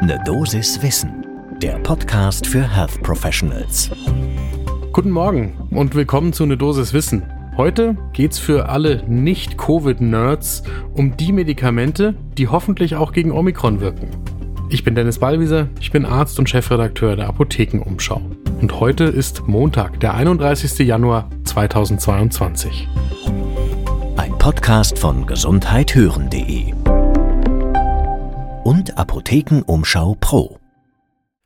Ne Dosis Wissen, der Podcast für Health Professionals. Guten Morgen und willkommen zu Ne Dosis Wissen. Heute geht's für alle Nicht-Covid-Nerds um die Medikamente, die hoffentlich auch gegen Omikron wirken. Ich bin Dennis Ballwieser, ich bin Arzt und Chefredakteur der Apothekenumschau. Und heute ist Montag, der 31. Januar 2022. Ein Podcast von gesundheithören.de und Apothekenumschau Pro.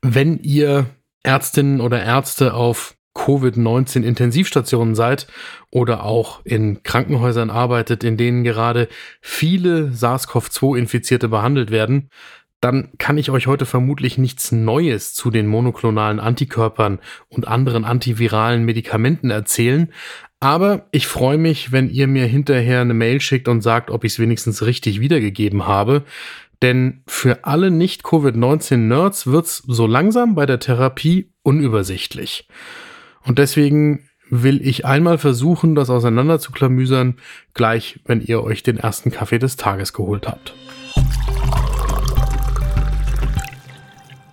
Wenn ihr Ärztinnen oder Ärzte auf Covid-19 Intensivstationen seid oder auch in Krankenhäusern arbeitet, in denen gerade viele SARS-CoV-2-Infizierte behandelt werden, dann kann ich euch heute vermutlich nichts Neues zu den monoklonalen Antikörpern und anderen antiviralen Medikamenten erzählen. Aber ich freue mich, wenn ihr mir hinterher eine Mail schickt und sagt, ob ich es wenigstens richtig wiedergegeben habe. Denn für alle Nicht-Covid-19-Nerds wird es so langsam bei der Therapie unübersichtlich. Und deswegen will ich einmal versuchen, das auseinander zu klamüsern, gleich wenn ihr euch den ersten Kaffee des Tages geholt habt.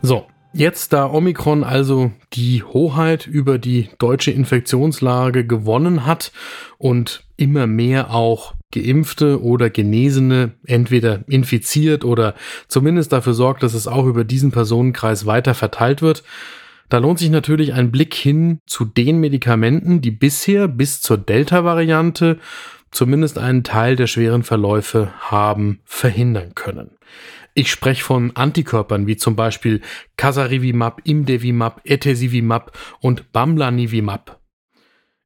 So, jetzt da Omikron also die Hoheit über die deutsche Infektionslage gewonnen hat und immer mehr auch Geimpfte oder Genesene entweder infiziert oder zumindest dafür sorgt, dass es auch über diesen Personenkreis weiter verteilt wird. Da lohnt sich natürlich ein Blick hin zu den Medikamenten, die bisher bis zur Delta-Variante zumindest einen Teil der schweren Verläufe haben verhindern können. Ich spreche von Antikörpern wie zum Beispiel Casarivimab, Imdevimab, Etesivimab und Bamlanivimab.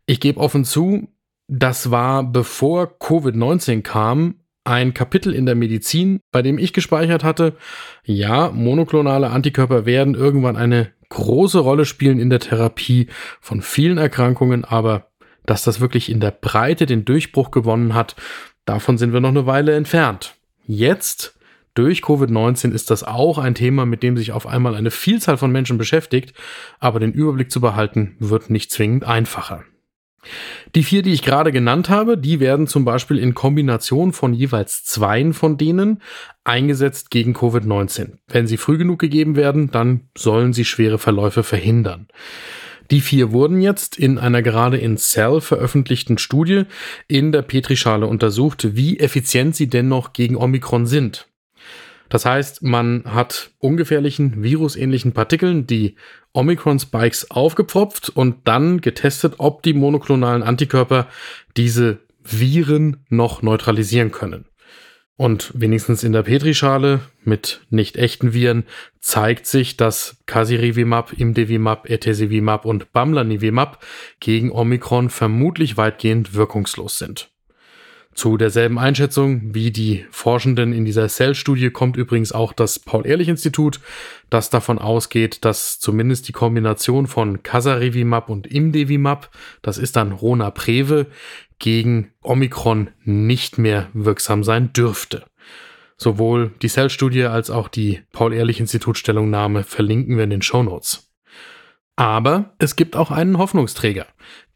Ich gebe offen zu, das war bevor Covid-19 kam, ein Kapitel in der Medizin, bei dem ich gespeichert hatte, ja, monoklonale Antikörper werden irgendwann eine große Rolle spielen in der Therapie von vielen Erkrankungen, aber dass das wirklich in der Breite den Durchbruch gewonnen hat, davon sind wir noch eine Weile entfernt. Jetzt, durch Covid-19, ist das auch ein Thema, mit dem sich auf einmal eine Vielzahl von Menschen beschäftigt, aber den Überblick zu behalten, wird nicht zwingend einfacher. Die vier, die ich gerade genannt habe, die werden zum Beispiel in Kombination von jeweils zweien von denen eingesetzt gegen Covid-19. Wenn sie früh genug gegeben werden, dann sollen sie schwere Verläufe verhindern. Die vier wurden jetzt in einer gerade in Cell veröffentlichten Studie in der Petrischale untersucht, wie effizient sie dennoch gegen Omikron sind. Das heißt, man hat ungefährlichen virusähnlichen Partikeln die Omikron-Spikes aufgepfropft und dann getestet, ob die monoklonalen Antikörper diese Viren noch neutralisieren können. Und wenigstens in der Petrischale mit nicht echten Viren zeigt sich, dass Casirivimab, Imdevimab, Etesivimab und Bamlanivimab gegen Omikron vermutlich weitgehend wirkungslos sind. Zu derselben Einschätzung wie die Forschenden in dieser Cell-Studie kommt übrigens auch das Paul-Ehrlich-Institut, das davon ausgeht, dass zumindest die Kombination von Casarivimab und Imdevimab, das ist dann Rona-Preve, gegen Omikron nicht mehr wirksam sein dürfte. Sowohl die Cell-Studie als auch die Paul-Ehrlich-Institut-Stellungnahme verlinken wir in den Show Notes. Aber es gibt auch einen Hoffnungsträger.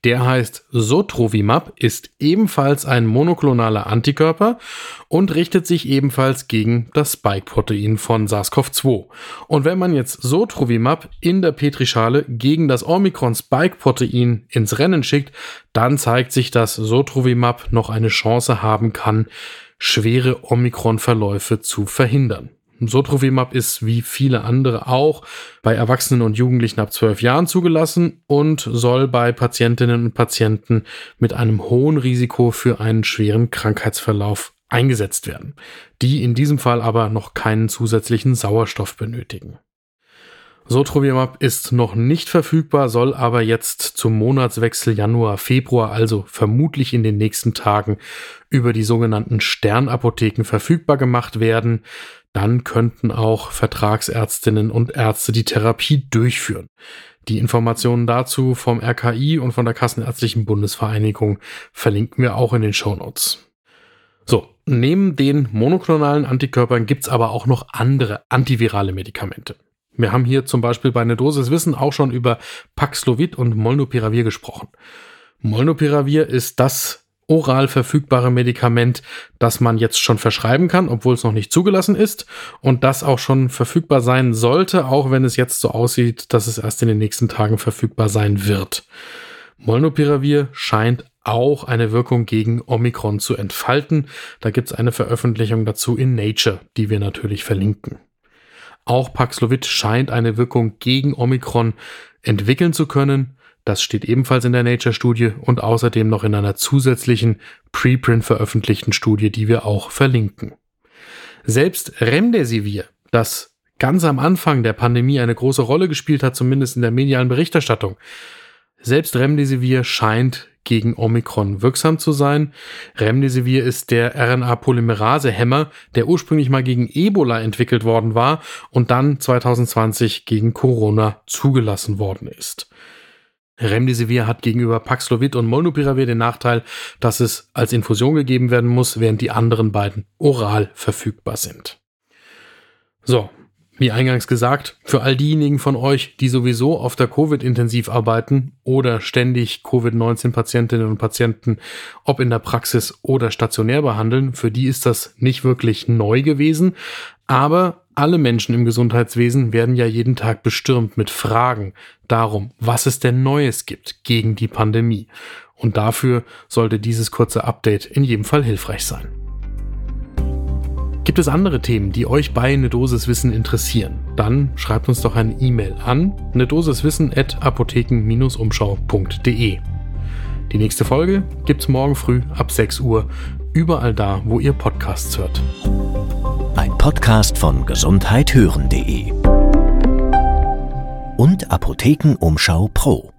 Der heißt Sotrovimab, ist ebenfalls ein monoklonaler Antikörper und richtet sich ebenfalls gegen das Spike-Protein von SARS-CoV-2. Und wenn man jetzt Sotrovimab in der Petrischale gegen das Omikron-Spike-Protein ins Rennen schickt, dann zeigt sich, dass Sotrovimab noch eine Chance haben kann, schwere Omikron-Verläufe zu verhindern. Sotrovimab ist wie viele andere auch bei Erwachsenen und Jugendlichen ab 12 Jahren zugelassen und soll bei Patientinnen und Patienten mit einem hohen Risiko für einen schweren Krankheitsverlauf eingesetzt werden, die in diesem Fall aber noch keinen zusätzlichen Sauerstoff benötigen. Sotrovimab ist noch nicht verfügbar, soll aber jetzt zum Monatswechsel Januar-Februar, also vermutlich in den nächsten Tagen, über die sogenannten Sternapotheken verfügbar gemacht werden dann könnten auch Vertragsärztinnen und Ärzte die Therapie durchführen. Die Informationen dazu vom RKI und von der Kassenärztlichen Bundesvereinigung verlinken wir auch in den Show Notes. So, neben den monoklonalen Antikörpern gibt's aber auch noch andere antivirale Medikamente. Wir haben hier zum Beispiel bei einer Dosis Wissen auch schon über Paxlovid und Molnupiravir gesprochen. Molnupiravir ist das oral verfügbare Medikament, das man jetzt schon verschreiben kann, obwohl es noch nicht zugelassen ist und das auch schon verfügbar sein sollte, auch wenn es jetzt so aussieht, dass es erst in den nächsten Tagen verfügbar sein wird. Molnupiravir scheint auch eine Wirkung gegen Omikron zu entfalten. Da gibt es eine Veröffentlichung dazu in Nature, die wir natürlich verlinken. Auch Paxlovid scheint eine Wirkung gegen Omikron entwickeln zu können. Das steht ebenfalls in der Nature-Studie und außerdem noch in einer zusätzlichen Preprint veröffentlichten Studie, die wir auch verlinken. Selbst Remdesivir, das ganz am Anfang der Pandemie eine große Rolle gespielt hat, zumindest in der medialen Berichterstattung, selbst Remdesivir scheint gegen Omikron wirksam zu sein. Remdesivir ist der RNA-Polymerase-Hämmer, der ursprünglich mal gegen Ebola entwickelt worden war und dann 2020 gegen Corona zugelassen worden ist. Remdesivir hat gegenüber Paxlovid und Molnupiravir den Nachteil, dass es als Infusion gegeben werden muss, während die anderen beiden oral verfügbar sind. So, wie eingangs gesagt, für all diejenigen von euch, die sowieso auf der Covid-intensiv arbeiten oder ständig Covid-19-Patientinnen und Patienten, ob in der Praxis oder stationär behandeln, für die ist das nicht wirklich neu gewesen. Aber alle Menschen im Gesundheitswesen werden ja jeden Tag bestürmt mit Fragen darum, was es denn Neues gibt gegen die Pandemie. Und dafür sollte dieses kurze Update in jedem Fall hilfreich sein. Gibt es andere Themen, die euch bei Ne Dosis Wissen interessieren? Dann schreibt uns doch eine E-Mail an ne Wissen at apotheken-umschau.de. Die nächste Folge gibt's morgen früh ab 6 Uhr, überall da, wo ihr Podcasts hört. Ein Podcast von gesundheithören.de und Apothekenumschau Pro.